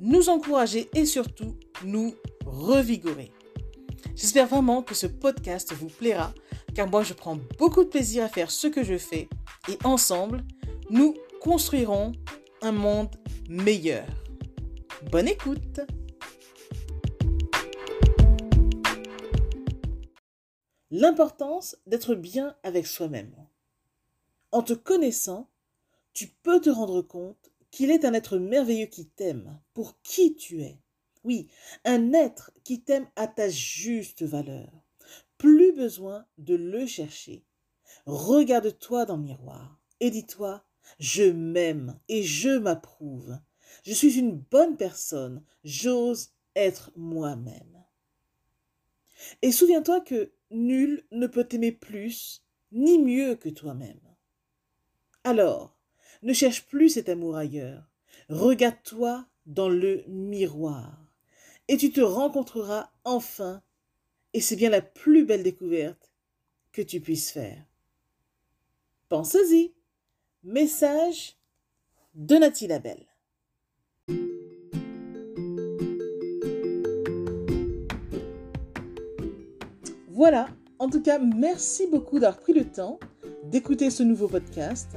nous encourager et surtout nous revigorer. J'espère vraiment que ce podcast vous plaira car moi je prends beaucoup de plaisir à faire ce que je fais et ensemble, nous construirons un monde meilleur. Bonne écoute L'importance d'être bien avec soi-même. En te connaissant, tu peux te rendre compte qu'il est un être merveilleux qui t'aime pour qui tu es. Oui, un être qui t'aime à ta juste valeur. Plus besoin de le chercher. Regarde-toi dans le miroir et dis-toi, je m'aime et je m'approuve. Je suis une bonne personne, j'ose être moi-même. Et souviens-toi que nul ne peut t'aimer plus ni mieux que toi-même. Alors, ne cherche plus cet amour ailleurs. Regarde-toi dans le miroir et tu te rencontreras enfin et c'est bien la plus belle découverte que tu puisses faire. Pense-y. Message de Nathalie Labelle. Voilà, en tout cas, merci beaucoup d'avoir pris le temps d'écouter ce nouveau podcast